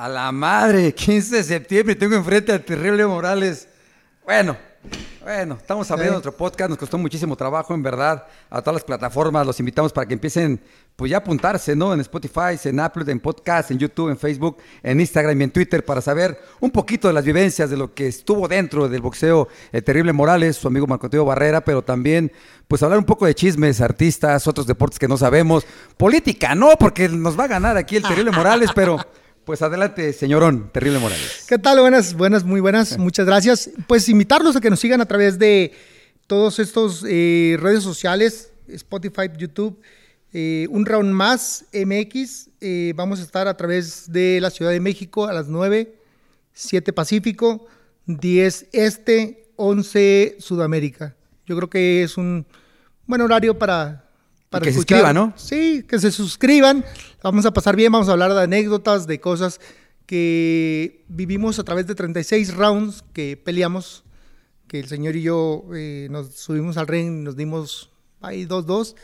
A la madre, 15 de septiembre, tengo enfrente al terrible Morales. Bueno, bueno, estamos abriendo nuestro podcast, nos costó muchísimo trabajo, en verdad, a todas las plataformas, los invitamos para que empiecen, pues ya a apuntarse, ¿no? En Spotify, en Apple, en podcast, en YouTube, en Facebook, en Instagram y en Twitter, para saber un poquito de las vivencias, de lo que estuvo dentro del boxeo el terrible Morales, su amigo Marco Antonio Barrera, pero también, pues hablar un poco de chismes, artistas, otros deportes que no sabemos, política, no, porque nos va a ganar aquí el terrible Morales, pero... Pues adelante, señorón, Terrible Morales. ¿Qué tal? Buenas, buenas, muy buenas. Muchas gracias. Pues invitarlos a que nos sigan a través de todos estos eh, redes sociales, Spotify, YouTube, eh, un round más MX. Eh, vamos a estar a través de la Ciudad de México a las 9, 7 Pacífico, 10 Este, 11 Sudamérica. Yo creo que es un buen horario para para que se suscriban, ¿no? Sí, que se suscriban. Vamos a pasar bien, vamos a hablar de anécdotas, de cosas que vivimos a través de 36 rounds que peleamos, que el señor y yo eh, nos subimos al ring, nos dimos ahí dos, dos.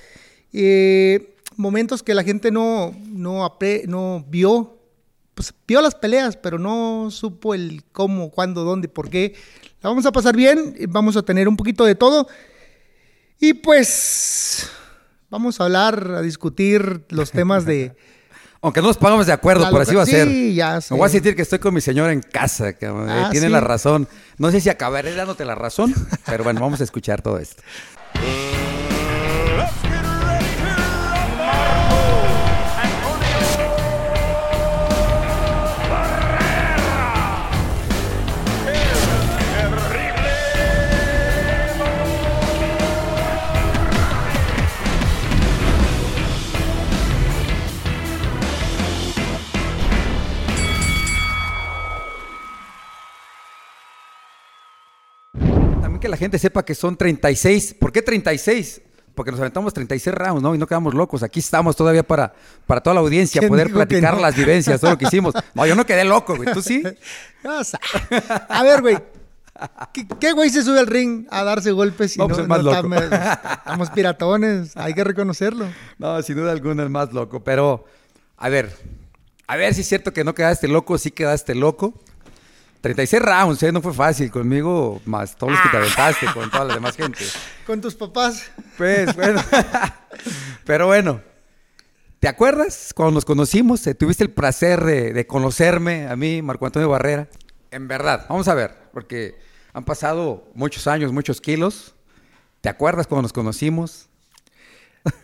Eh, momentos que la gente no, no, no vio, pues vio las peleas, pero no supo el cómo, cuándo, dónde, por qué. La vamos a pasar bien, vamos a tener un poquito de todo. Y pues vamos a hablar, a discutir los temas de... Aunque no nos pongamos de acuerdo, por así va a ser. Sí, ya sé. Me voy a sentir que estoy con mi señora en casa, que ah, tiene la razón. No sé si acabaré dándote la razón, pero bueno, vamos a escuchar todo esto. que la gente sepa que son 36. ¿Por qué 36? Porque nos aventamos 36 rounds, ¿no? Y no quedamos locos. Aquí estamos todavía para, para toda la audiencia, poder platicar las vivencias, todo lo que hicimos. No, yo no quedé loco, güey. ¿Tú sí? A ver, güey. ¿Qué, güey se sube al ring a darse golpes y no, pues más loco. estamos piratones? Hay que reconocerlo. No, sin duda alguna el más loco. Pero, a ver, a ver si es cierto que no quedaste loco, sí quedaste loco. 36 rounds, ¿eh? No fue fácil conmigo, más todos los que te aventaste, con toda la demás gente. ¿Con tus papás? Pues, bueno. Pero bueno, ¿te acuerdas cuando nos conocimos? Eh, ¿Tuviste el placer de, conocerme a mí, Marco Antonio Barrera? En verdad, vamos a ver, porque han pasado muchos años, muchos kilos. ¿Te acuerdas cuando nos conocimos?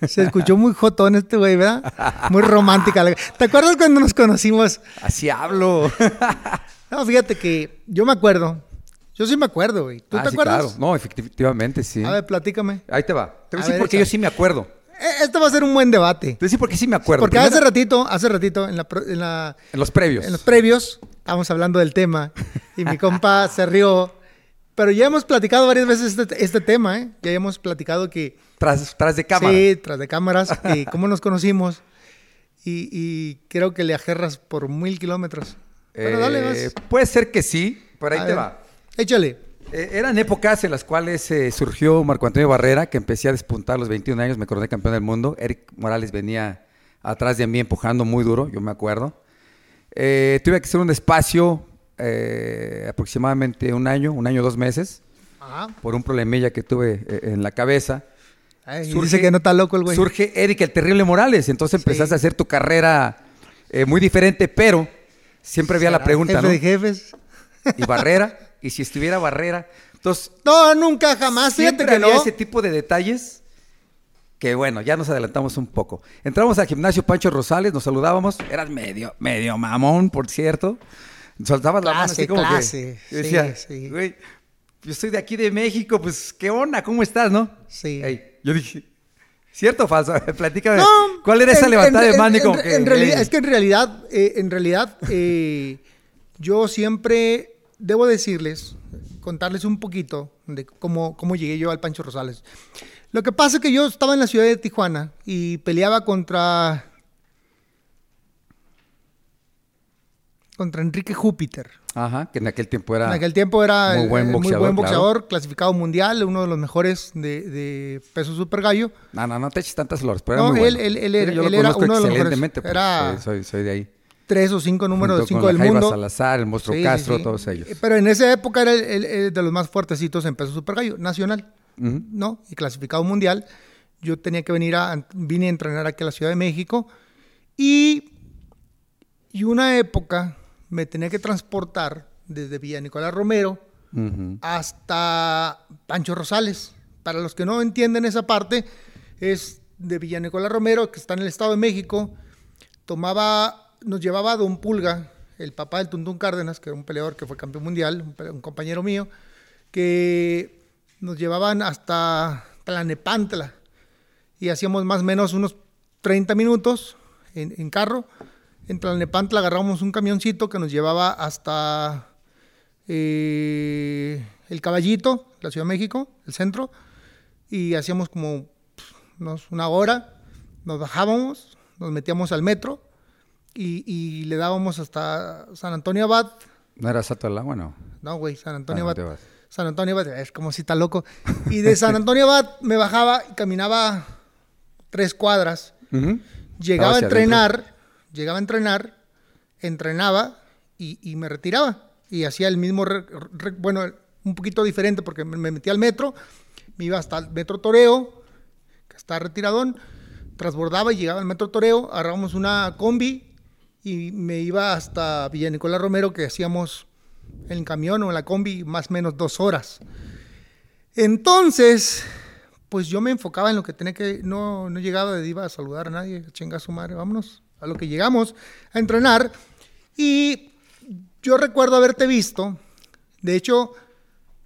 Se escuchó muy jotón este güey, ¿verdad? Muy romántica. ¿Te acuerdas cuando nos conocimos? Así hablo. No, fíjate que yo me acuerdo. Yo sí me acuerdo, güey. ¿Tú ah, te sí, acuerdas? Claro, no, efectivamente, sí. A ver, platícame. Ahí te va. Te voy a decir porque yo sí me acuerdo. Este va a ser un buen debate. Te voy a porque sí me acuerdo. Porque hace ratito, hace ratito, en la, en la... En los previos. En los previos, estábamos hablando del tema y mi compa se rió. Pero ya hemos platicado varias veces este, este, tema, ¿eh? Ya hemos platicado que... Tras, tras de cámaras. Sí, tras de cámaras. y cómo nos conocimos. Y, y creo que le ajerras por mil kilómetros. Eh, puede ser que sí, pero ahí te va. Échale. Eh, eran épocas en las cuales eh, surgió Marco Antonio Barrera, que empecé a despuntar a los 21 años, me coroné campeón del mundo. Eric Morales venía atrás de mí empujando muy duro, yo me acuerdo. tuve que hacer un espacio aproximadamente un año, un año, dos meses, por un problemilla que tuve en la cabeza. surge, que no está loco el güey. Surge Eric el Terrible Morales, entonces empezaste a hacer tu carrera muy diferente, pero siempre había la pregunta, jefe ¿no? de jefes. Y Barrera, y si estuviera Barrera. Entonces, no, nunca, jamás. Siempre que había ese tipo de detalles que bueno, ya nos adelantamos un poco. Entramos al gimnasio Pancho Rosales, nos saludábamos, eras medio, medio mamón, por cierto. Soltabas la mano así como clase. que. Yo decía, sí, güey, yo soy de aquí de México, pues, ¿qué onda? ¿Cómo estás, no? Sí. yo dije, ¿Cierto o falso? Platícame. ¿Cuál era esa levantada de mano? En, realidad, es que en realidad, eh, en realidad, eh, yo siempre debo decirles, contarles un poquito de cómo, cómo llegué yo al Pancho Rosales. Lo que pasa es que yo estaba en la ciudad de Tijuana y peleaba contra contra Enrique Júpiter. Ajá, que en aquel tiempo era. En aquel tiempo era muy buen boxeador, clasificado mundial, uno de los mejores de, de peso super gallo. No, no, no te eches tantas flores, pero no, era muy él, él, él, era, uno de los mejores. Pues, era... soy, soy, de ahí. tres o cinco números de cinco del Jaiba mundo. Salazar, el monstruo Sí, sí, Castro, sí. todos ellos. Pero en esa época era el, el- el de los más fuertecitos en peso super gallo, nacional, Ujú. ¿no? Y clasificado mundial. Yo tenía que venir a, vine a entrenar aquí a la Ciudad de México y, y una época me tenía que transportar desde Villa Nicolás Romero hasta Pancho Rosales. Para los que no entienden esa parte, es de Villa Nicolás Romero, que está en el Estado de México. Tomaba, nos llevaba a Don Pulga, el papá del Tuntún Cárdenas, que era un peleador que fue campeón mundial, un, compañero mío, que nos llevaban hasta Tlanepantla y hacíamos más o menos unos 30 minutos en, en carro. En Tlalnepantla agarramos un camioncito que nos llevaba hasta eh, el Caballito, la Ciudad de México, el centro, y hacíamos como una hora, nos bajábamos, nos metíamos al metro y, y le dábamos hasta San Antonio Abad. ¿No era Sato del Agua, no? No, güey, San Antonio Abad. San Antonio Abad, es como si está loco. Y de San Antonio Abad me bajaba y caminaba tres cuadras. Llegaba a entrenar, llegaba a entrenar, entrenaba y, me retiraba. Y hacía el mismo, bueno, un poquito diferente porque me me metía al metro, me iba hasta el metro Toreo, que está retiradón, transbordaba y llegaba al metro Toreo, agarrábamos una combi y me iba hasta Villa Nicolás Romero, que hacíamos el camión o la combi más o menos dos horas. Entonces, pues yo me enfocaba en lo que tenía que, no, no llegaba de iba a saludar a nadie, chinga su madre, vámonos a lo que llegamos a entrenar. Y yo recuerdo haberte visto, de hecho,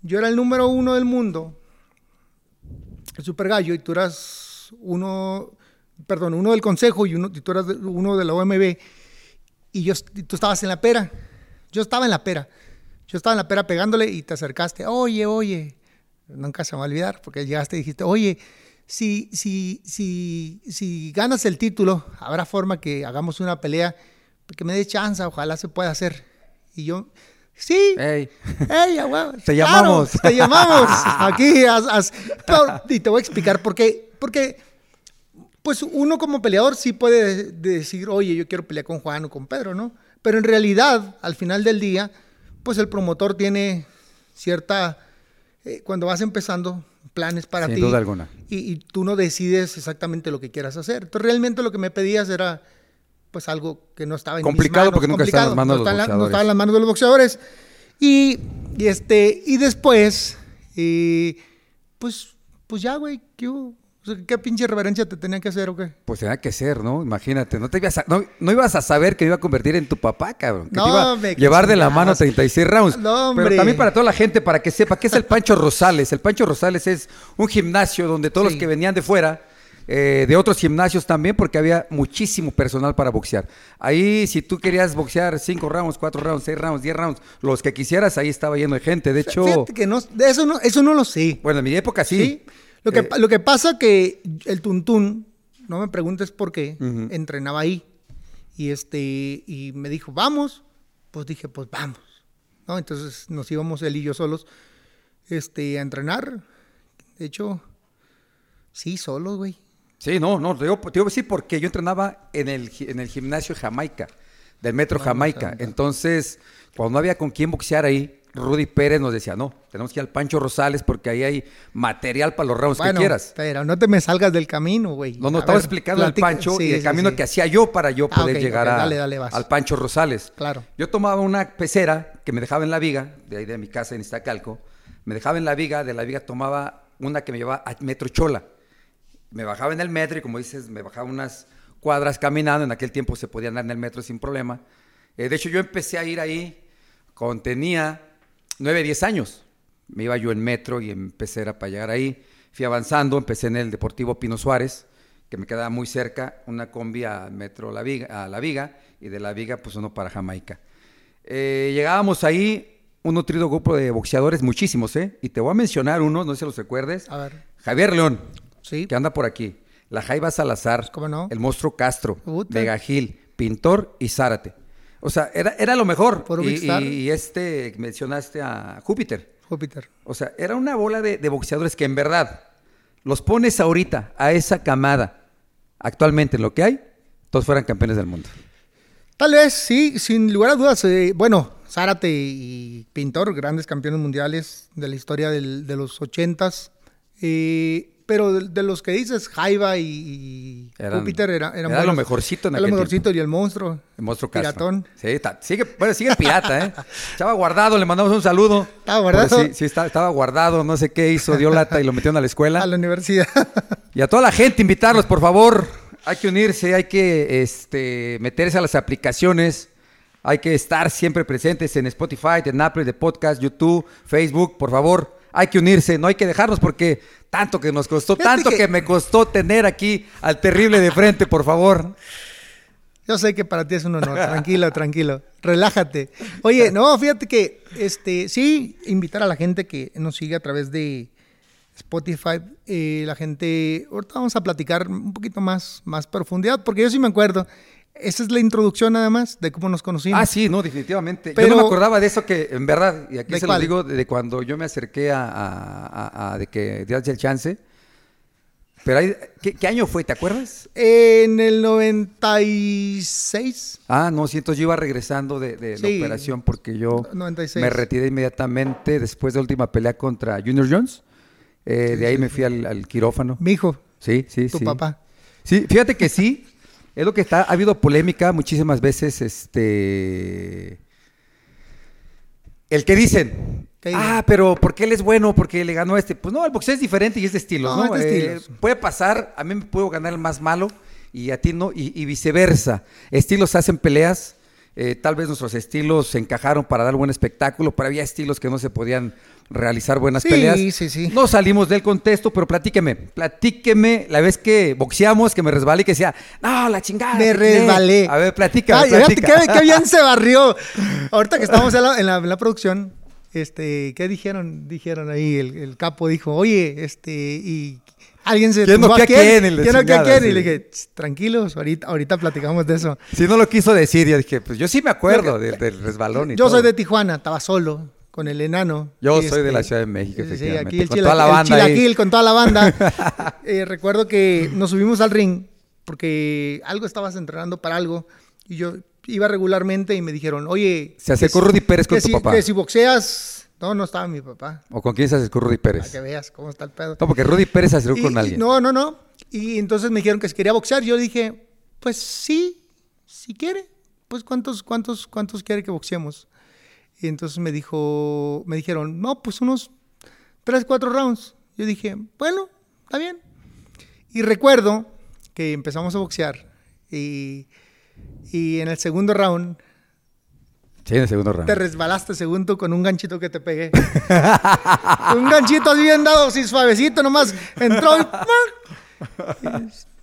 yo era el número uno del mundo, el Super Gallo, y tú eras uno, perdón, uno del consejo y, uno, tú eras uno de la OMB, y, yo, tú estabas en la pera, yo estaba en la pera, yo estaba en la pera pegándole y te acercaste, oye, oye, nunca se va a olvidar, porque llegaste y dijiste, oye, si, si, si, si ganas el título, habrá forma que hagamos una pelea, que me dé chance, ojalá se pueda hacer. Y yo, sí, Ey. ¡Ey, a huevo! Te Claro, llamamos. te llamamos. Aquí. pero- y te voy a explicar por qué. Porque, pues uno como peleador sí puede de- decir, oye, yo quiero pelear con Juan o con Pedro, ¿no? Pero en realidad, al final del día, pues el promotor tiene cierta. eh, cuando vas empezando, planes para Sin ti. duda alguna. Y, y tú no decides exactamente lo que quieras hacer. Entonces, realmente lo que me pedías era pues algo que no estaba en mis Complicado manos, porque nunca está en las complicado, manos de no los está en la- no boxeadores. estaba en las manos de los boxeadores. Y, y este, y después, eh, pues, pues ya, güey, sea, ¿Qué pinche reverencia te tenía que hacer o qué? Pues tenía que ser, ¿no? Imagínate, no, te ibas a, no, no ibas a saber que me iba a convertir en tu papá, cabrón. Que No, te iba a llevar de la mano 36 rounds. No, Pero hombre. también para toda la gente, para que sepa, ¿qué es el Pancho Rosales? El Pancho Rosales es un gimnasio donde todos Sí. los que venían de fuera, eh, de otros gimnasios también, porque había muchísimo personal para boxear. Ahí, si tú querías boxear 5 rounds, 4 rounds, 6 rounds, 10 rounds, los que quisieras, ahí estaba lleno de gente. De hecho, Fíjate que no, eso no, eso no lo sé. bueno, en mi época sí. ¿sí? Lo que, Eh, lo que pasa que el Tuntún, no me preguntes por qué, entrenaba ahí. Y este, y me dijo, vamos. Pues dije, pues vamos. ¿No? Entonces nos íbamos él y yo solos este, a entrenar. De hecho, sí, solos, güey. Sí, no, no, te digo, te digo que sí, porque yo entrenaba en el, en el gimnasio Jamaica, del Metro Jamaica. Entonces, cuando no había con quién boxear ahí, Rudy Pérez nos decía, no, tenemos que ir al Pancho Rosales porque ahí hay material para los rounds Bueno, que quieras. pero no te me salgas del camino, güey. No, no, A estaba ver, explicando el platica- Pancho sí, y el sí, camino sí. que hacía yo para yo Ah, poder llegar dale, dale, al Pancho Rosales. Claro. Yo tomaba una pecera que me dejaba en la viga, de ahí de mi casa en Iztacalco, me dejaba en la viga, de la viga tomaba una que me llevaba a Metro Chola. Me bajaba en el metro y como dices, me bajaba unas cuadras caminando, en aquel tiempo se podía andar en el metro sin problema. Eh, de hecho, yo empecé a ir ahí cuando tenía 9, 10 años. Me iba yo en metro y empecé era para llegar ahí. Fui avanzando, empecé en el Deportivo Pino Suárez, que me quedaba muy cerca, una combi a Metro La Viga, a La Viga y de La Viga pues uno para Jamaica. Eh, llegábamos ahí, un nutrido grupo de boxeadores, muchísimos, ¿eh? Y te voy a mencionar uno, no sé si los recuerdes. A ver, Javier León, sí. que anda por aquí. La Jaiba Salazar, ¿Cómo no? el monstruo Castro. Vega Gil, Pintor y Zárate. O sea, era, era lo mejor. Puro y, y este, mencionaste a Júpiter. Júpiter. O sea, era una bola de, de boxeadores que en verdad los pones ahorita a esa camada, actualmente en lo que hay, todos fueran campeones del mundo. Tal vez, sí, sin lugar a dudas. eh, bueno, Zárate y Pintor, grandes campeones mundiales de la historia del- de los ochentas. Eh, pero de, de los que dices, Jaiba y, Eran- Júpiter era, eran era lo mejorcito en Era lo mejorcito y el monstruo. El monstruo Castro. Piratón. Sí, está- sigue, bueno, sigue el pirata, ¿eh? Estaba guardado, le mandamos un saludo. ¿Estaba guardado? Sí, sí, estaba, estaba guardado, no sé qué hizo, dio lata y lo metieron a la escuela. A la universidad. Y a toda la gente, invitarlos, por favor. Hay que unirse, hay que este, meterse a las aplicaciones. Hay que estar siempre presentes en Spotify, en Apple, de podcast, YouTube, Facebook, por favor. Hay que unirse, no hay que dejarnos porque tanto que nos costó, Fíjate tanto que... que- me costó tener aquí al terrible de frente, por favor. Yo sé que para ti es un honor. Tranquilo, tranquilo. Relájate. Oye, no, fíjate que, este, sí, invitar a la gente que nos sigue a través de Spotify. eh, la gente, ahorita vamos a platicar un poquito más, más profundidad, porque yo sí me acuerdo. Esa es la introducción nada más de cómo nos conocimos. Ah, sí, no, definitivamente. Pero- yo no me acordaba de eso que, en verdad, y aquí ¿De se cuál? lo digo, de cuando yo me acerqué a, a- a- a- de que dieras el chance. Pero ahí, ¿qué, qué año fue? ¿Te acuerdas? En el 96. Ah, no, sí, entonces yo iba regresando de, de Sí. la operación porque yo 96. me retiré inmediatamente después de la última pelea contra Junior Jones. Eh, de ahí me fui al, al quirófano. Mi hijo, Sí, sí, tu sí. papá. Sí, fíjate que sí. Es lo que está. Ha habido polémica muchísimas veces. Este. El que dicen. Ah, pero ¿por qué él es bueno? Porque le ganó a este. Pues no, el boxeo es diferente y es de estilos, No, ¿no? es de Eh, puede pasar, a mí me puedo ganar el más malo y a ti no, y, y viceversa. Estilos hacen peleas. eh, tal vez nuestros estilos se encajaron para dar buen espectáculo, pero había estilos que no se podían realizar buenas Sí, peleas. sí, sí. No salimos del contexto, pero platíqueme, platíqueme la vez que boxeamos, que me resbalé y que decía, no, la chingada. Me te tiré". resbalé. A ver, platica, Ay, platica. fíjate qué, qué bien se barrió. Ahorita que estamos en la, en la- en la producción, este, ¿qué dijeron? Dijeron ahí, el, el capo dijo, oye, este, y alguien se ¿Quién noquea a quién? a quién? Y le sí. dije, "Tss, tranquilos, ahorita, ahorita platicamos de eso. Si no lo quiso decir, yo dije, pues yo sí me acuerdo del, del resbalón y Yo todo. soy de Tijuana, estaba solo con el enano. Yo soy de este, la Ciudad de México, sí, sí, efectivamente, aquí el, con toda la el banda ahí. chilaquil con toda la banda. Eh, recuerdo que nos subimos al ring porque algo estabas entrenando para algo y yo iba regularmente y me dijeron, oye... Se acercó Rudy Pérez con tu si- papá. Que si boxeas... No, no estaba mi papá. ¿O con quién se acercó Rudy Para Pérez? que veas cómo está el pedo. No, porque Rudy Pérez se acercó Y- con alguien. no, no, no. Y entonces me dijeron que si quería boxear. Yo dije, pues sí, si quiere. Pues cuántos, cuántos, cuántos quiere que boxeemos. Y entonces me dijo, me dijeron, no, pues unos tres, cuatro rounds. Yo dije, bueno, está bien. Y recuerdo que empezamos a boxear y, y en el segundo round Sí, en el segundo round. te resbalaste según tú con un ganchito que te pegué. un ganchito bien dado, así suavecito nomás. Entró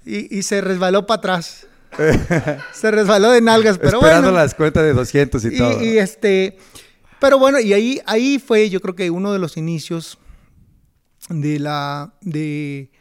y, y- y se resbaló para atrás. se resbaló de nalgas, pero Esperando bueno. las cuentas de 200 y, Y, todo. y, este, pero bueno, y ahí, ahí fue yo creo que uno de los inicios de la, de,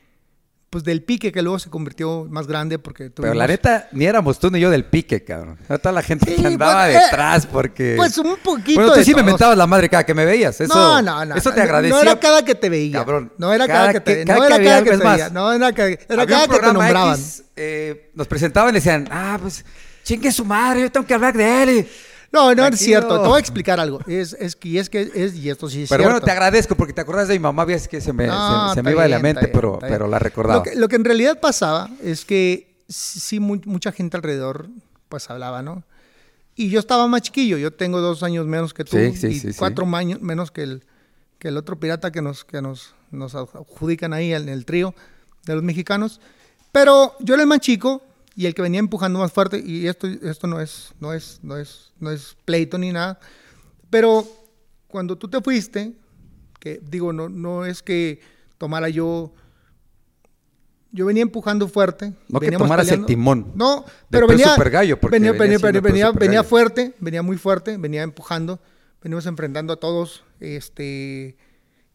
pues del pique que luego se convirtió más grande porque Pero la tuvimos- neta, ni éramos tú ni yo del pique, cabrón. Toda la gente Sí, que andaba eh, detrás porque... Pues un poquito Bueno, tú de sí me mentabas la madre cada que me veías. Eso, no, no, no. Eso no, te agradecía. No era cada que te veía. Cabrón, No era cada cada, que te que- No cada era cada que te veía. No era, cada- era cada que te nombraban. X, eh, nos presentaban y decían, ah, pues, chingue su madre, yo tengo que hablar de él. y- No, no es cierto. Te voy a explicar algo. Es, es y es que, es, y esto sí es Pero cierto. bueno, te agradezco porque te acordás de mi mamá, ves que se me, No, se, me iba de la mente, bien, pero, la recordaba. Lo que, lo que en realidad pasaba es que sí, mu- mucha gente alrededor, pues hablaba, ¿no? Y yo estaba más chiquillo. Yo tengo dos años menos que tú Sí, sí, y sí. cuatro años menos que el, que el otro pirata que nos, que nos, nos adjudican ahí en el trío de los mexicanos. Pero yo era el más chico y el que venía empujando más fuerte. Y esto, esto no es, no es, no es, no es pleito ni nada. Pero cuando tú te fuiste, que digo, no, no es que tomara yo. Yo venía empujando fuerte. No que tomaras el timón No, pero venía. supergallo, porque venía, venía fuerte, venía muy fuerte, venía empujando. Veníamos enfrentando a todos. Este,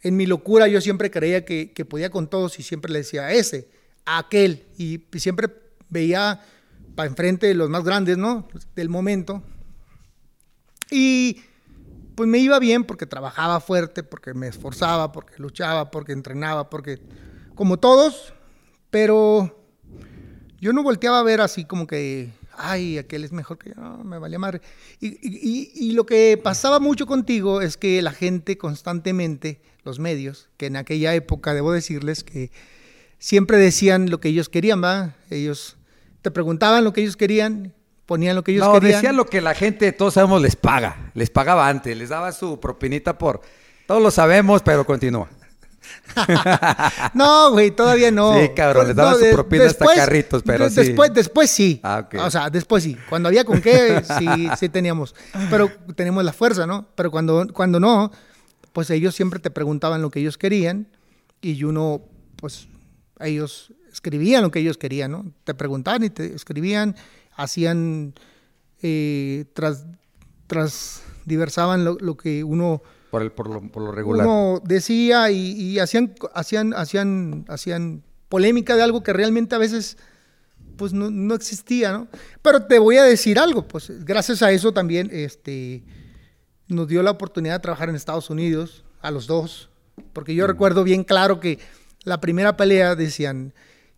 en mi locura, yo siempre creía que, que podía con todos y siempre le decía a ese, a aquel. Y siempre veía para enfrente los más grandes, ¿no? Del momento. Y pues me iba bien porque trabajaba fuerte, porque me esforzaba, porque luchaba, porque entrenaba, porque como todos, pero yo no volteaba a ver así como que ay, aquel es mejor que yo, no, me valía madre. Y, y- y lo que pasaba mucho contigo es que la gente constantemente, los medios, que en aquella época, debo decirles que siempre decían lo que ellos querían, ¿va? Ellos te preguntaban lo que ellos querían, ponían lo que ellos no, querían. decían lo que la gente, todos sabemos, les paga. Les pagaba antes, les daba su propinita por... Todos lo sabemos, pero continúa. No, güey, todavía no. Sí, cabrón, les daban su de- propina hasta carritos, pero de- sí. Después, después sí. Ah, ok. O sea, después sí. Cuando había con qué, sí, sí teníamos. Pero teníamos la fuerza, ¿no? Pero cuando, cuando no, pues ellos siempre te preguntaban lo que ellos querían y uno, pues, ellos escribían lo que ellos querían, ¿no? Te preguntaban y te escribían, hacían, eh, tras, tras, diversaban lo, lo que uno Por, el, por, lo, por lo regular. uno decía y, y hacían, hacían, hacían, hacían polémica de algo que realmente a veces pues no, no existía, ¿no? Pero te voy a decir algo, pues gracias a eso también este, nos dio la oportunidad de trabajar en Estados Unidos, a los dos, porque yo recuerdo bien claro que la primera pelea decían,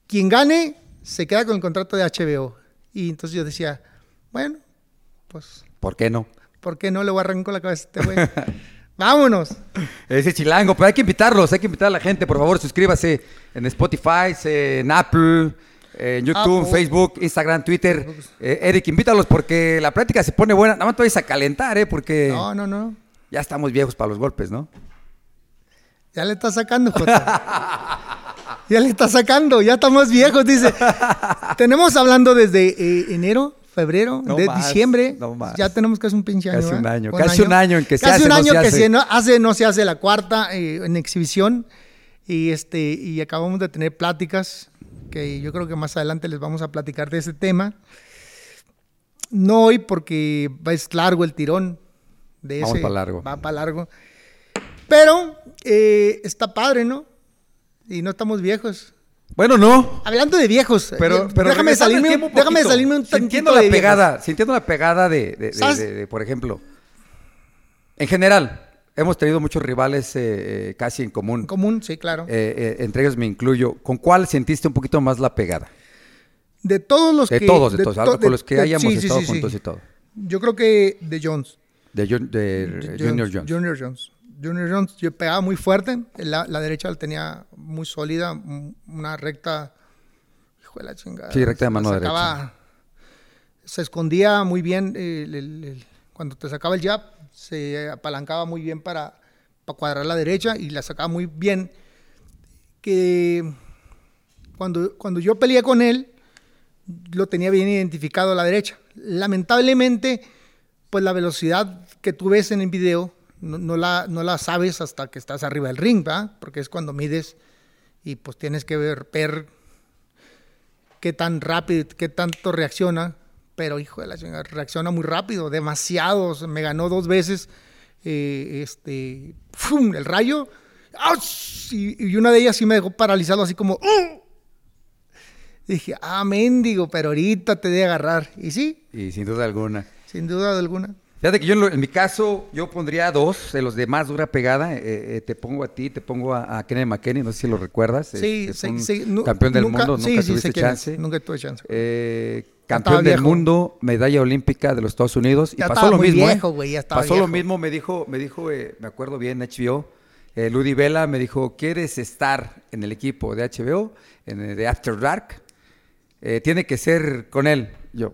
quien gane se queda con el contrato de HBO. Y entonces yo decía, bueno, pues, ¿Por qué no? ¿por qué no le voy a arrancar la cabeza a este güey? Vámonos. Ese chilango, pero hay que invitarlos, hay que invitar a la gente, por favor, suscríbase en Spotify, en Apple, en YouTube, Apple. Facebook, Instagram, Twitter. Eh, Eric, invítalos porque la práctica se pone buena. Nada más te vayas a calentar, ¿eh? Porque No, no, no. ya estamos viejos para los golpes, ¿no? Ya le está sacando, Jota. Ya le está sacando, ya estamos viejos, dice. Tenemos hablando desde eh, enero, febrero, No de más, diciembre. no más. Ya tenemos casi un pinche año. Casi un año, casi un año en que se Casi hace, un no año se que hace. se no, hace, no se hace la cuarta eh, en exhibición. Y, este, y acabamos de tener pláticas que yo creo que más adelante les vamos a platicar de ese tema. No hoy porque es largo el tirón de Vamos ese. pa' largo. Va para largo. Pero eh, está padre, ¿no? Y no estamos viejos. Bueno, no. Hablando de viejos, Pero, eh, pero déjame regresando al salirme, un, déjame salirme un sintiendo la de viejos. pegada, sintiendo la pegada de, de- de- de- de, por ejemplo, en general, hemos tenido muchos rivales eh, eh, casi en común. En común, sí, claro. Eh, entre ellos me incluyo. ¿Con cuál sentiste un poquito más la pegada? de todos los De que... todos, de todos, to- algo con de- los que de- hayamos sí, estado sí, sí. juntos y todo. Yo creo que de Jones. De, Jun- de Junior Jones. Junior Jones. Junior Jones, yo pegaba muy fuerte. La, la derecha la tenía muy sólida, un- una recta. Hijo de la chingada. Sí, recta de mano sacaba- Se escondía muy bien. el- el- el- cuando te sacaba el jab, se apalancaba muy bien para, para cuadrar la derecha y la sacaba muy bien. Que cuando, cuando yo peleé con él, lo tenía bien identificado a la derecha. Lamentablemente, pues la velocidad que tú ves en el video no, no la, no la sabes hasta que estás arriba del ring, ¿verdad? Porque es cuando mides y pues tienes que ver, ver qué tan rápido, qué tanto reacciona. Pero hijo de la chingada, reacciona muy rápido, demasiado. me ganó dos veces eh, este, ¡fum! el rayo. Y, y una de ellas sí me dejó paralizado así como... ¡uh! Dije, ah, mendigo, pero ahorita te de agarrar. Y sí, Y sin duda alguna. sin duda alguna. Fíjate que yo en, lo- en mi caso, yo pondría dos de los de más dura pegada. Eh, eh, te pongo a ti, te pongo a, a McKenney, no sé si lo recuerdas. es- Sí, es sí, un sí, nu- campeón del nunca- mundo, sí, nunca sí, tuviste es, chance. Nunca tuve chance. Eh, campeón del mundo, medalla olímpica de los Estados Unidos. Y Ya pasó estaba lo muy mismo. ¿eh? viejo, güey, ya pasó lo viejo. mismo, me dijo, me dijo, me acuerdo bien, HBO. Ludi Vela me dijo, ¿quieres estar en el equipo de HBO, en el de After Dark? Tiene que ser con él. Yo,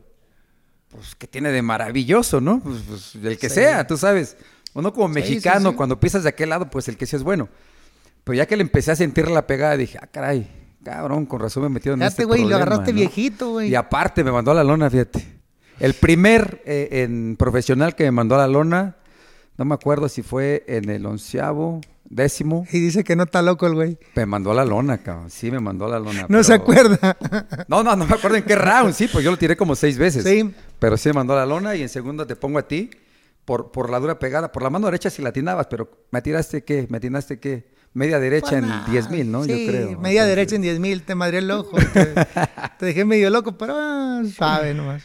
pues, ¿qué tiene de maravilloso, no? Pues, pues, el que Sí. sea, tú sabes. Uno como sí, mexicano, sí. cuando pisas de aquel lado, pues el que sea es bueno. Pero ya que le empecé a sentir la pegada, dije, ah, caray, cabrón, con razón me metieron en Fíjate, este güey, lo agarraste ¿no? viejito, güey. Y aparte me mandó a la lona, fíjate. El primer eh, en profesional que me mandó a la lona, no me acuerdo si fue en el onceavo, décimo, Y dice que no está loco el güey. me mandó a la lona, cabrón. Sí, me mandó a la lona. No se acuerda. No, no, no me acuerdo en qué round, sí, pues yo lo tiré como seis veces. Sí. Pero sí me mandó a la lona y en segunda te pongo a ti por, por la dura pegada. Por la mano derecha sí la atinabas, pero me tiraste qué, me atinaste qué. Media derecha en 10 mil, ¿no? Sí, yo creo. media Entonces- derecha en 10 mil, te madré el ojo. Te, te dejé medio loco, pero ah, sabe nomás.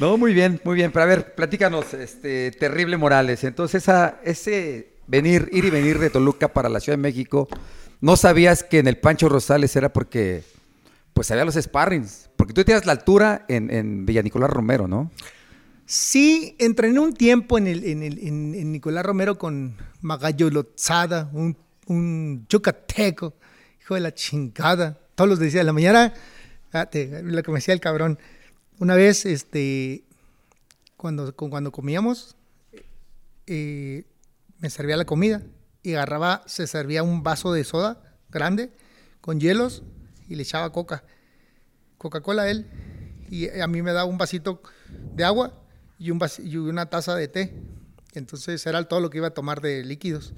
No, muy bien, muy bien. Pero a ver, platícanos, este, Terrible Morales. Entonces, esa, ese venir, ir y venir de Toluca para la Ciudad de México, ¿no sabías que en el Pancho Rosales era porque, pues había los sparrings. Porque tú tienes la altura en, en Villa Nicolás Romero, ¿no? Sí, entrené un tiempo en, el, en, el, en, Nicolás Romero con Magallo Lozada, un, un yucateco, hijo de la chingada. Todos los días de la mañana, lo que me decía el cabrón. Una vez, este, cuando, cuando comíamos, eh, me servía la comida y agarraba, se servía un vaso de soda grande con hielos y le echaba coca. Coca-Cola a él y a mí me daba un vasito de agua y, un y una taza de té. Entonces era todo lo que iba a tomar de líquidos.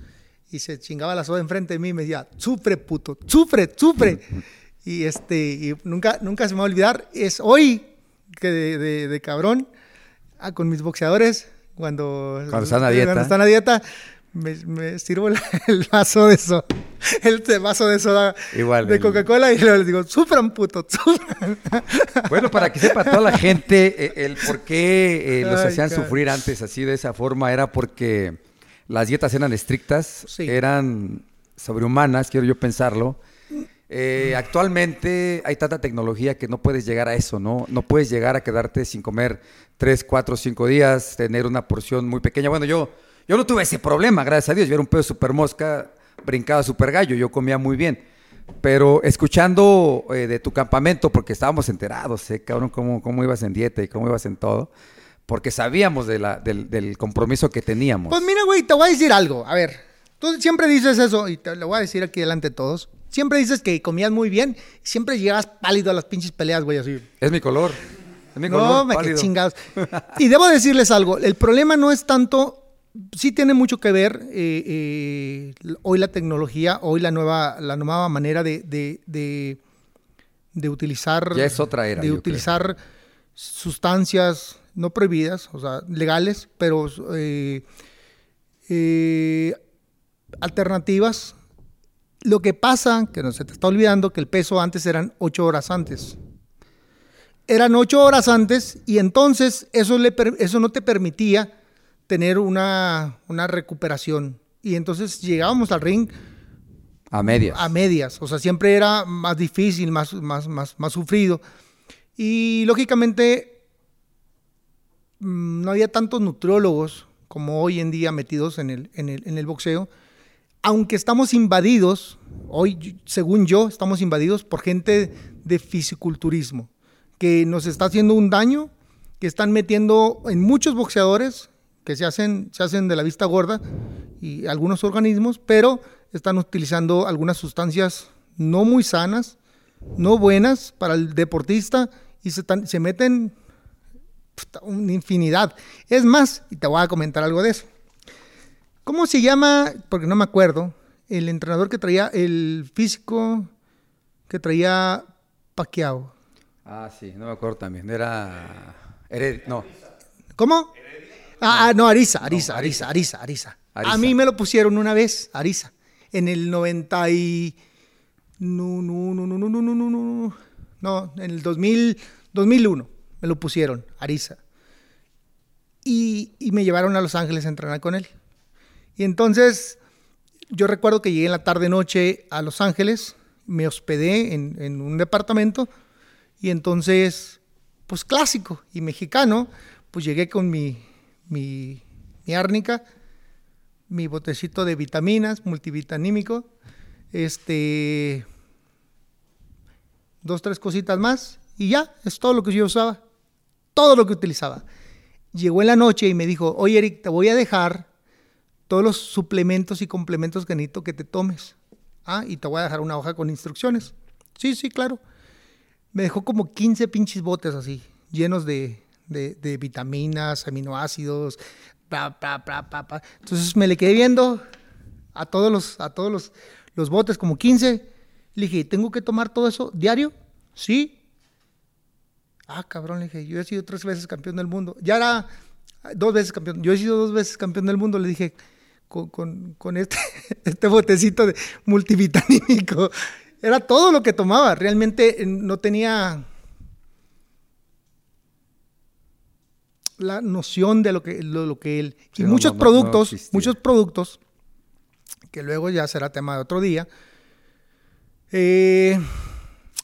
Y se chingaba la soda enfrente de mí y me decía, sufre puto, sufre, sufre. y este, y nunca, nunca se me va a olvidar, es hoy que de, cabrón, ah, con mis boxeadores, cuando, cuando están a dieta. Cuando están a dieta, me, sirvo el, vaso de soda, el vaso de soda Igual, de Coca-Cola y les digo, sufran puto, sufran. Bueno, para que sepa toda la gente eh, el por qué eh, los hacían sufrir antes así de esa forma era porque las dietas eran estrictas, eran sobrehumanas, quiero yo pensarlo. Eh, actualmente hay tanta tecnología que no puedes llegar a eso, ¿no? No puedes llegar a quedarte sin comer tres, cuatro, cinco días, tener una porción muy pequeña. Bueno, yo yo no tuve ese problema, gracias a Dios. Yo era un pedo super mosca, brincaba super gallo, yo comía muy bien. Pero escuchando eh, de tu campamento, porque estábamos enterados, ¿eh, cabrón, cómo, cómo ibas en dieta y cómo ibas en todo, porque sabíamos de la, del, compromiso que teníamos. Pues mira, güey, te voy a decir algo. A ver, tú siempre dices eso, y te lo voy a decir aquí delante de todos. Siempre dices que comías muy bien, siempre llegabas pálido a las pinches peleas, güey, así. Es mi color. Es mi color. No, qué chingados. y debo decirles algo, el problema no es tanto sí tiene mucho que ver eh, eh, hoy la tecnología, hoy la nueva, la nueva manera de, de, de, utilizar. Ya es otra era. De utilizar sustancias no prohibidas, o sea, legales, pero eh, alternativas. Lo que pasa, que no se te está olvidando, que el peso antes eran ocho horas antes. Eran ocho horas antes y entonces eso, le, eso no te permitía tener una, recuperación. Y entonces llegábamos al ring a medias. A medias. O sea, siempre era más difícil, más, más, más, más sufrido. Y lógicamente mm, no había tantos nutriólogos como hoy en día metidos en el, en el, en el boxeo. Aunque estamos invadidos, hoy, según yo, estamos invadidos por gente de fisiculturismo, que nos está haciendo un daño, que están metiendo en muchos boxeadores que se hacen, se hacen de la vista gorda y algunos organismos, pero están utilizando algunas sustancias no muy sanas, no buenas para el deportista y se, se meten una infinidad. Es más, y te voy a comentar algo de eso. ¿Cómo se llama? Porque no me acuerdo. El entrenador que traía, el físico que traía Paquiao. Ah, sí, no me acuerdo también. Era. no. ¿Cómo? Ah, no, Arisa, Arisa, Arisa, Arisa, Arisa. A mí me lo pusieron una vez, Arisa. En el 90 y... No, no, no, no, no, no, no, no, no. No, en el 2000, 2001 me lo pusieron, Arisa. Y, y me llevaron a Los Ángeles a entrenar con él. Y entonces, yo recuerdo que llegué en la tarde-noche a Los Ángeles, me hospedé en, en un departamento y entonces, pues clásico y mexicano, pues llegué con mi mi, mi árnica, mi botecito de vitaminas, multivitanímico, este, dos, tres cositas más y ya, es todo lo que yo usaba, todo lo que utilizaba. Llegó en la noche y me dijo, oye Eric, te voy a dejar todos los suplementos y complementos que necesito que te tomes. Ah, y te voy a dejar una hoja con instrucciones. Sí, sí, claro. Me dejó como 15 pinches botes así, llenos de, de, vitaminas, aminoácidos, Entonces me le quedé viendo a todos los, a todos los, los botes, como 15. Le dije, ¿tengo que tomar todo eso diario? Sí. Ah, cabrón, le dije, yo he sido tres veces campeón del mundo. Ya era dos veces campeón. Yo he sido dos veces campeón del mundo. Le dije, con, con, este, este botecito de multivitamínico. Era todo lo que tomaba. Realmente eh, no tenía la noción de lo que, lo, que él... y muchos productos, muchos productos, que luego ya será tema de otro día, eh,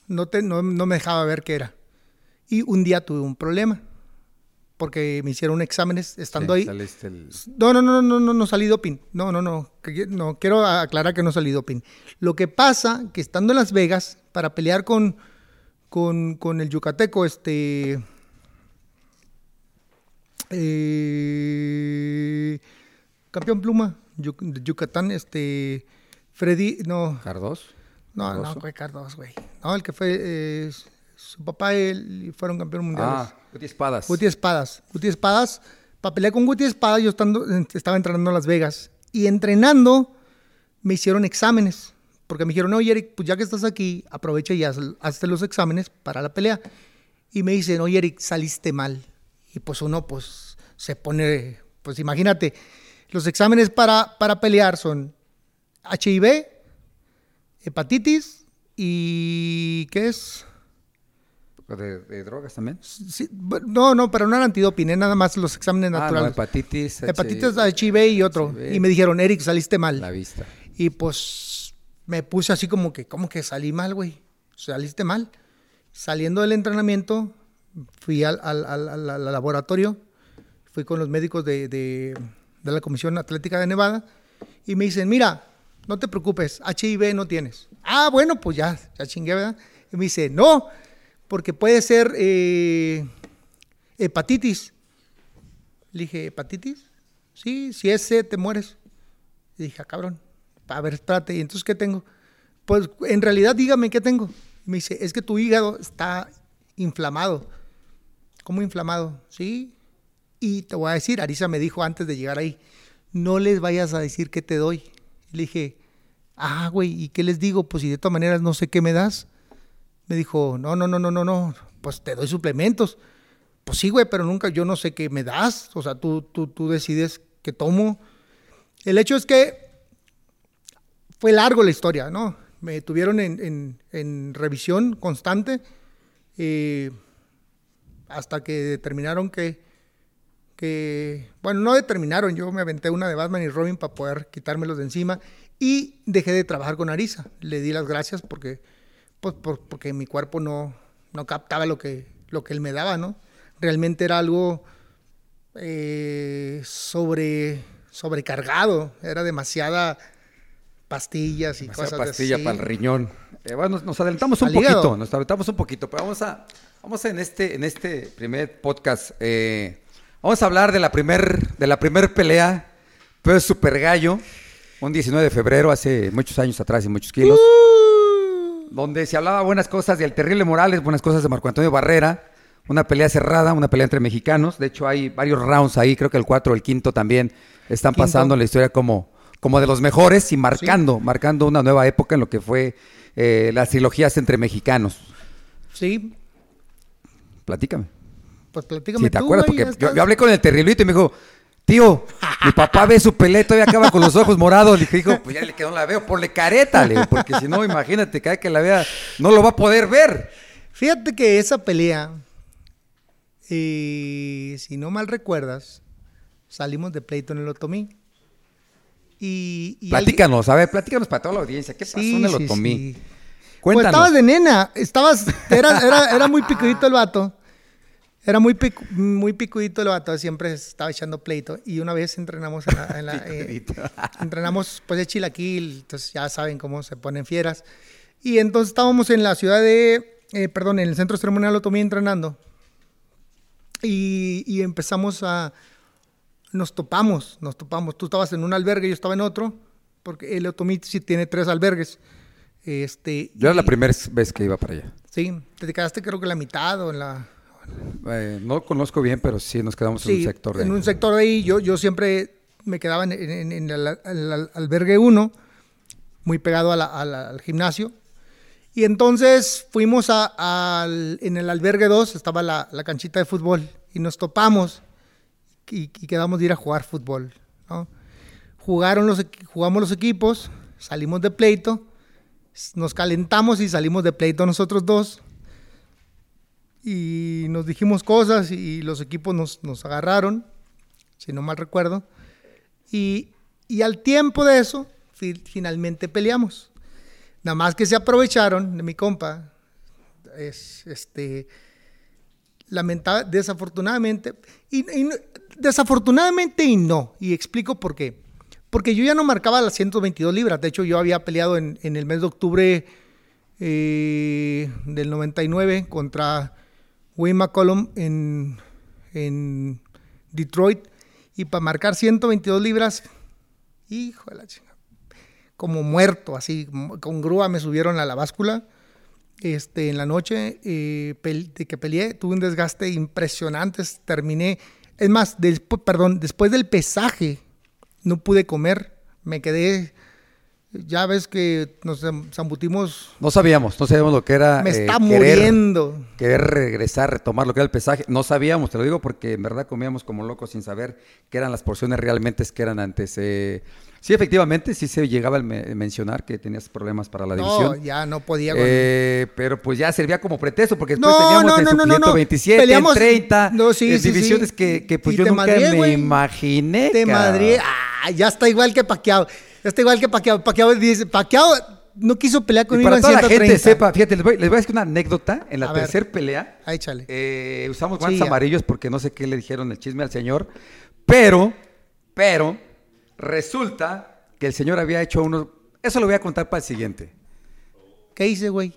no, te, no, no me dejaba ver qué era. Y un día tuve un problema porque me hicieron exámenes estando Sí, ahí. el- No, no, no, no, no, no salí doping. No, no, no. que- No, quiero aclarar que no salí doping. Lo que pasa que estando en Las Vegas para pelear con, con, con el yucateco, este. Eh, campeón pluma, de Yucatán, este. Freddy, no, ¿Cardos? no, no, Cardoso. fue Cardos, güey. No, el que fue. eh, su papá y él fueron campeón mundial. Ah, Guti Espadas. Guti Espadas. Guti Espadas. Para pelear con Guti Espadas, yo estando, estaba entrenando en Las Vegas. Y entrenando, me hicieron exámenes. Porque me dijeron, oye, Eric, pues ya que estás aquí, aprovecha y haz, hazte los exámenes para la pelea. Y me dicen, oye, Eric, saliste mal. Y pues uno, pues, se pone, pues imagínate, los exámenes para, para pelear son HIV, hepatitis y, ¿qué es? ¿De, de drogas también? Sí, no, no, pero no era antidoping, nada más los exámenes Ah, no, naturales. hepatitis. Hepatitis, HIV, HIV y otro. HIV. Y me dijeron, Eric, saliste mal. La vista. Y pues me puse así como que, ¿cómo que salí mal, güey? Saliste mal. Saliendo del entrenamiento, fui al, al- al- laboratorio, fui con los médicos de, de- de la Comisión Atlética de Nevada y me dicen, mira, no te preocupes, HIV no tienes. Ah, bueno, pues ya, ya chingué, ¿verdad? Y me dice, no, porque puede ser eh, hepatitis. Le dije, ¿hepatitis? Sí, si es C, te mueres. Y dije, ah, cabrón, a ver, espérate, ¿y entonces qué tengo? Pues en realidad dígame qué tengo. Me dice, es que tu hígado está inflamado. ¿Cómo inflamado? Sí. Y te voy a decir, Arisa me dijo antes de llegar ahí, no les vayas a decir qué te doy. Le dije, ah, güey, ¿y qué les digo? Pues si de todas maneras no sé qué me das. Me dijo, no, no, no, no, no, no, pues te doy suplementos. Pues sí, güey, pero nunca, yo no sé qué me das. O sea, tú, tú, tú decides qué tomo. El hecho es que fue largo la historia, ¿no? Me tuvieron en, en- en revisión constante eh, hasta que determinaron que, que, bueno, no determinaron, yo me aventé una de Batman y Robin para poder quitármelos de encima y dejé de trabajar con Arisa. Le di las gracias porque, pues, por- porque mi cuerpo no, no captaba lo que, lo que él me daba, ¿no? Realmente era algo eh, sobre, sobrecargado, era demasiada pastillas y Demasiada cosas pastilla así. para el riñón. Eh, bueno, nos, nos adelantamos un hígado. poquito, nos adelantamos un poquito, pero vamos a, vamos en este, en este primer podcast, eh, vamos a hablar de la primer, de la primer pelea, pero es super gallo, un 19 de febrero, hace muchos años atrás y muchos kilos, donde se hablaba buenas cosas del terrible Morales, buenas cosas de Marco Antonio Barrera, una pelea cerrada, una pelea entre mexicanos, de hecho hay varios rounds ahí, creo que el 4 o el quinto también están Quinto. pasando en la historia como, como de los mejores y marcando, marcando una nueva época en lo que fue eh, las trilogías entre mexicanos. Sí, Platícame. pues platícame Si te tú, acuerdas, porque yo, estás. yo hablé con el terriblito y me dijo, tío, mi papá ve su pelea y todavía acaba con los ojos morados. Le dije, hijo, pues ya le quedó la veo, ponle careta, le digo, porque si no, imagínate, cada que la vea, no lo va a poder ver. Fíjate que esa pelea, eh, si no mal recuerdas, salimos de pleito en el Otomí. Y, y Platícanos, a ver, platícanos para toda la audiencia. ¿Qué pasó en el Otomí? sí. Cuéntanos. estabas de nena, estabas, era, era, era muy picudito el vato. Era muy, picu- muy picudito el vato, siempre estaba echando pleito. Y una vez entrenamos en la, en la, eh, entrenamos pues de chilaquil, entonces ya saben cómo se ponen fieras. Y entonces estábamos en la ciudad de, eh, perdón, en el centro ceremonial Otomí entrenando. Y, y empezamos a, nos topamos, nos topamos. Tú estabas en un albergue, yo estaba en otro, porque el Otomí sí tiene tres albergues. Este, Yo era la y- primera vez que iba para allá. Sí, te quedaste creo que la mitad o en la... Eh, no conozco bien, pero sí nos quedamos en Sí, un sector de en un sector de ahí. Yo, yo siempre me quedaba en, en- en el, al- albergue 1, muy pegado a la- a la- al gimnasio. Y entonces fuimos a- al, en el albergue 2, estaba la, la canchita de fútbol, y nos topamos y, y quedamos de ir a jugar fútbol. ¿no? Jugaron los, jugamos los equipos, salimos de pleito, nos calentamos y salimos de pleito nosotros dos. Y nos dijimos cosas y los equipos nos, nos agarraron, si no mal recuerdo. Y, y al tiempo de eso, fi- finalmente peleamos. Nada más que se aprovecharon de mi compa, es este desafortunadamente, y, desafortunadamente y no, y explico por qué. Porque yo ya no marcaba las 122 libras, de hecho yo había peleado en, en el mes de octubre eh, del 99 contra Wayne McCollum en, en Detroit, y para marcar 122 libras, hijo de la chingada, como muerto, así, con grúa me subieron a la báscula este, en la noche eh, de que peleé, tuve un desgaste impresionante, terminé, es más, perdón, después del pesaje no pude comer, me quedé, ya ves que nos zam- zambutimos, No sabíamos, no sabíamos lo que era. me eh, está querer- muriendo. Querer regresar, retomar lo que era el pesaje. No sabíamos, te lo digo porque en verdad comíamos como locos sin saber qué eran las porciones realmente que eran antes. eh. sí, efectivamente, sí se llegaba a me- mencionar que tenías problemas para la No, división. ya no podía. con- Eh, pero pues ya servía como pretexto porque después No, teníamos no, en no, no, no, no. 127, Peleamos- en 30, No, sí, en sí, divisiones que, que pues Y yo nunca madrié, me güey. imaginé. Te madre, ah, ya está igual que Paquiao. Está igual que Paquiao. Paquiao dice, Paquiao no quiso pelear Y conmigo para en toda la 130. gente sepa, fíjate, les voy, les voy a decir una anécdota. En la A ver. tercera pelea, Ah, échale. eh, usamos Sí, guantes ya. amarillos porque no sé qué le dijeron el chisme al señor. Pero, pero, resulta que el señor había hecho unos... Eso lo voy a contar para el siguiente. ¿Qué hice, güey?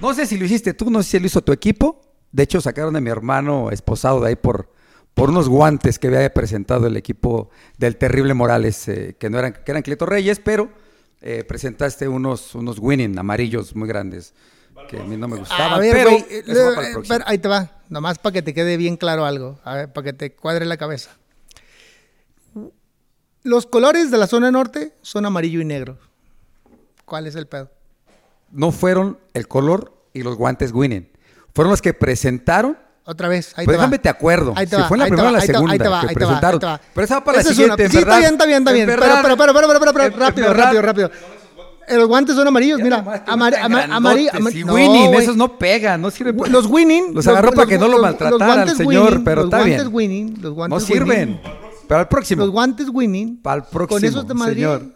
No sé si lo hiciste tú, no sé si lo hizo tu equipo. De hecho, sacaron a mi hermano esposado de ahí por, por unos guantes que había presentado el equipo del terrible Morales, eh, que no eran, que eran Cleto Reyes, pero eh, presentaste unos, unos winning amarillos muy grandes que a mí no me gustaban. a ver, pero eh, pero ahí te va. Nomás para que te quede bien claro algo. A ver, para que te cuadre la cabeza. Los colores de la zona norte son amarillo y negro. ¿Cuál es el pedo? No fueron el color y los guantes winning. Fueron los que presentaron. Otra vez, ahí pues te va. déjame te acuerdo. Ahí te si va, fue en la ahí te primera o va, la ahí te va, segunda ahí te va, que ahí te va, ahí te va. Pero esa va para Esa la es una- siguiente, en Sí, está bien, está bien, está En bien. Pero, verdad- pero, pero, pero, pero, rápido, verdad- rápido, rápido. Los guantes son amarillos, Ya mira. Amar- amarillo. grandotes ama- y no, winning, esos no pegan, no sirven. para- Los winning. Los agarró para que no lo los- maltratara los el guantes señor, winning, pero los está guantes bien. winning, los No guantes sirven. winning. Pero al próximo. Los guantes winning. Para el próximo, Con esos te madrié. señor.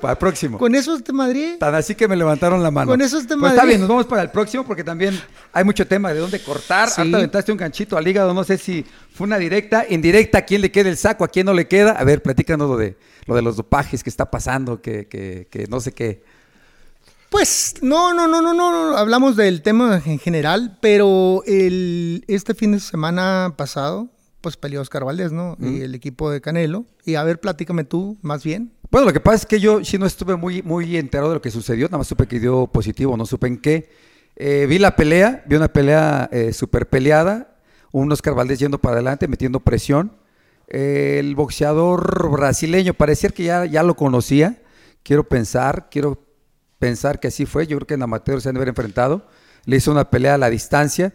Para el próximo. Con esos te madrié. Tan así que me levantaron la mano. Con esos te Pues está bien, nos vamos para el próximo porque también hay mucho tema de dónde cortar. Sí. Ahorita aventaste un ganchito al hígado, no sé si fue una directa, indirecta, a quién le queda el saco, a quién no le queda. A ver, platícanos lo de, lo de los dopajes que está pasando, que, que, que no sé qué. Pues no, no, no, no, no, no, hablamos del tema en general, pero el, este fin de semana pasado, pues peleó Oscar Valdés, ¿no? Y el equipo de Canelo. Y a ver, platícame tú, más bien. Bueno, lo que pasa es que yo sí no estuve muy, muy enterado de lo que sucedió, nada más supe que dio positivo, no supe en qué. Eh, vi la pelea, vi una pelea eh, súper peleada, un Oscar Valdés yendo para adelante, metiendo presión. Eh, el boxeador brasileño, parecía que ya, ya lo conocía, quiero pensar, quiero pensar que así fue, yo creo que en amateur se han de haber enfrentado, le hizo una pelea a la distancia.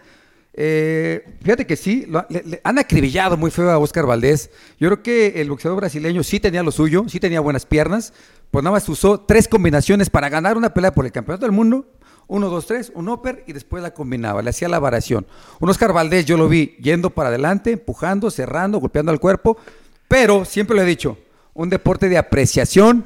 Eh, fíjate que sí, han acribillado muy feo a Oscar Valdés. Yo creo que el boxeador brasileño sí tenía lo suyo, sí tenía buenas piernas, pues nada más usó tres combinaciones para ganar una pelea por el campeonato del mundo. Uno, dos, tres, un upper y después la combinaba, le hacía la variación. Un Oscar Valdés yo lo vi yendo para adelante, empujando, cerrando, golpeando al cuerpo, pero siempre lo he dicho, un deporte de apreciación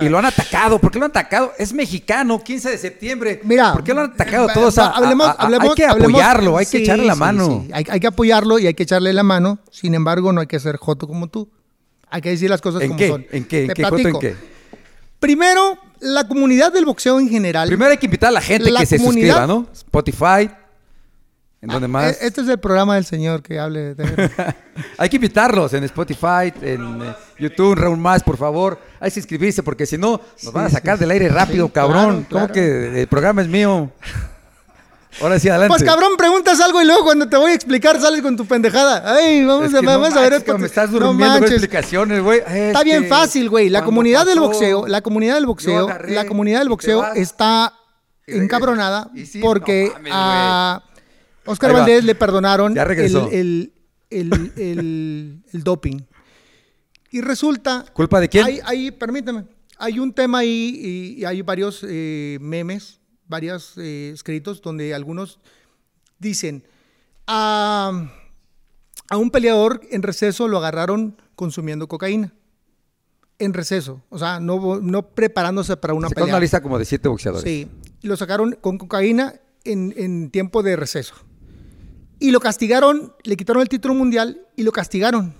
y lo han atacado. ¿Por qué lo han atacado? Es mexicano, 15 de septiembre. Mira, ¿Por qué lo han atacado va- todos? A- hablemos- a- hablemos- hay que apoyarlo, hay que echarle la mano. sí. Hay, hay que apoyarlo y hay que echarle la mano. Sin embargo, no hay que ser joto como tú. Hay que decir las cosas ¿En como qué? son. ¿En qué? ¿En Te qué? Joto, ¿En qué? Primero, la comunidad del boxeo en general. Primero hay que invitar a la gente La que se suscriba, ¿no? Spotify, en donde más. Eh, Este es el programa del señor que hable de... hay que invitarlos en Spotify, en eh, YouTube, Raúl Más, por favor. Hay que inscribirse porque si no, nos van a sacar sí, del aire rápido, Sí, cabrón. claro, ¿Cómo claro. que el programa es mío? Ahora sí, adelante. Pues cabrón, preguntas algo y luego cuando te voy a explicar sales con tu pendejada. Ay, vamos, Es a, que no vamos a ver esto. me estás No durmiendo con manches. explicaciones, güey. Está Es bien fácil, güey. La comunidad del boxeo, la comunidad del boxeo, agarré la comunidad del boxeo está encabronada Y sí, porque no mames, a Oscar. Valdés le perdonaron Ya el, regresó. el, el, el- el doping. Y resulta ¿Culpa de quién? Hay, hay- permíteme, hay un tema ahí y, y hay varios eh, memes, varios eh, escritos donde algunos dicen a, a un peleador en receso lo agarraron consumiendo cocaína. En receso, o sea, no, no preparándose para una Se pelea. una lista como de siete boxeadores. Sí, lo sacaron con cocaína en, en tiempo de receso. Y lo castigaron, le quitaron el título mundial y lo castigaron.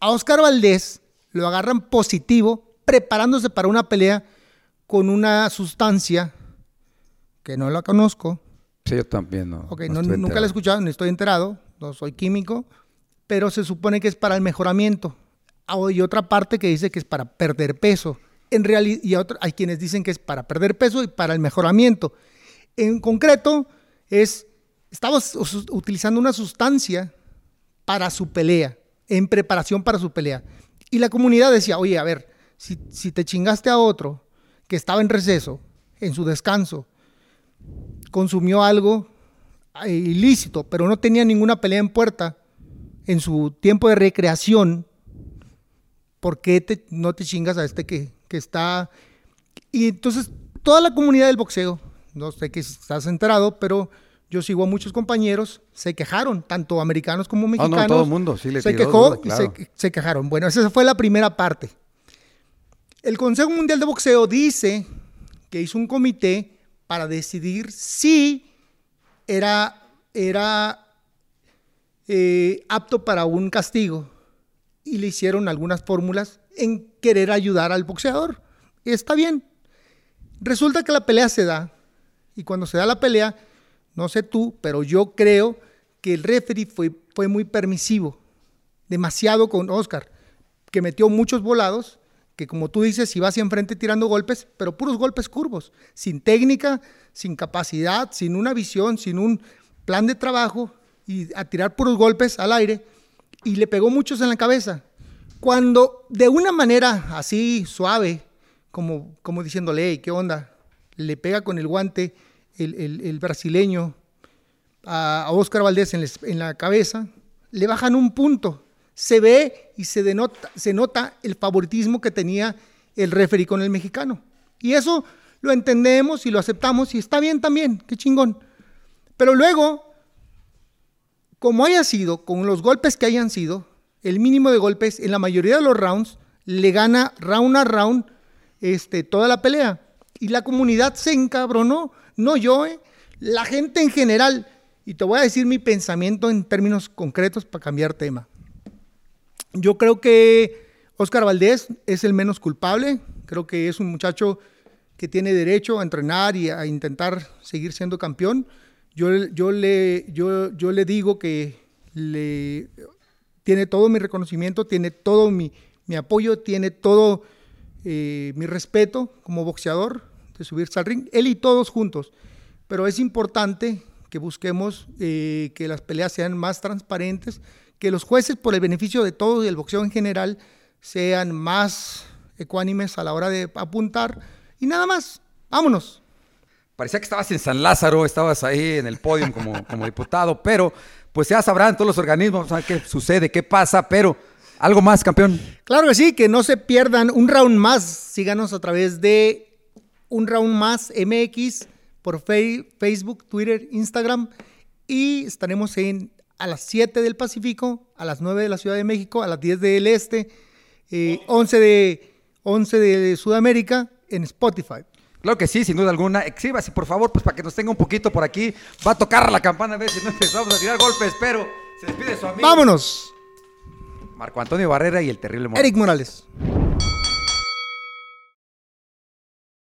A Oscar Valdés lo agarran positivo, preparándose para una pelea con una sustancia que no la conozco. Sí, yo también, ¿no? Ok, no nunca la he escuchado, no estoy enterado, no soy químico, pero se supone que es para el mejoramiento. Ah, Y otra parte que dice que es para perder peso. En realidad, y otra- hay quienes dicen que es para perder peso y para el mejoramiento. En concreto, es, estaba utilizando una sustancia para su pelea, en preparación para su pelea. Y la comunidad decía, oye, a ver, si, si te chingaste a otro que estaba en receso, en su descanso, consumió algo eh, ilícito, pero no tenía ninguna pelea en puerta en su tiempo de recreación, ¿por qué te- no te chingas a este que, que está? Y entonces toda la comunidad del boxeo, no sé que estás enterado, pero yo sigo a muchos compañeros, se quejaron, tanto americanos como no, mexicanos. todo el mundo sí le se quejó y se, se quejaron. Bueno, esa fue la primera parte. El Consejo Mundial de Boxeo dice que hizo un comité para decidir si era, era eh, apto para un castigo y le hicieron algunas fórmulas en querer ayudar al boxeador. Está bien. Resulta que la pelea se da y cuando se da la pelea, no sé tú, pero yo creo que el referee fue, fue muy permisivo, demasiado con Oscar, que metió muchos volados, que como tú dices, iba hacia enfrente tirando golpes, pero puros golpes curvos, sin técnica, sin capacidad, sin una visión, sin un plan de trabajo, y a tirar puros golpes al aire, y le pegó muchos en la cabeza. Cuando de una manera así suave, como, como diciéndole, hey, ¿qué onda? Le pega con el guante el, brasileño a, Oscar Valdés en la cabeza, le bajan un punto. Se ve y se, denota, se nota el favoritismo que tenía el referee con el mexicano. Y eso lo entendemos y lo aceptamos y está bien también, qué chingón. Pero luego, como haya sido, con los golpes que hayan sido, el mínimo de golpes en la mayoría de los rounds le gana round a round este, toda la pelea. Y la comunidad se encabronó, no yo, eh, la gente en general. Y te voy a decir mi pensamiento en términos concretos para cambiar tema. Yo creo que Oscar Valdés es el menos culpable. Creo que es un muchacho que tiene derecho a entrenar y a intentar seguir siendo campeón. Yo, yo, le, yo, yo le digo que le, tiene todo mi reconocimiento, tiene todo mi, mi apoyo, tiene todo eh, mi respeto como boxeador de subirse al ring, él y todos juntos. Pero es importante que busquemos eh, que las peleas sean más transparentes, que los jueces, por el beneficio de todos y el boxeo en general, sean más ecuánimes a la hora de apuntar. Y nada más, vámonos. Parecía que estabas en San Lázaro, estabas ahí en el podio como, como diputado, pero pues ya sabrán todos los organismos, saben qué sucede, qué pasa, pero algo más, campeón. Claro que sí, que no se pierdan un round más. Síganos a través de un round más MX por Facebook, Twitter, Instagram y estaremos en a las 7 del Pacífico, a las 9 de la Ciudad de México, a las 10 del Este, eh, 11, de, 11 de Sudamérica en Spotify. Claro que sí, sin duda alguna. Exhíbase, por favor, pues para que nos tenga un poquito por aquí. Va a tocar la campana a ver si no empezamos a tirar golpes, pero se despide su amigo. Vámonos, Marco Antonio Barrera y el terrible Moreno. Eric Morales.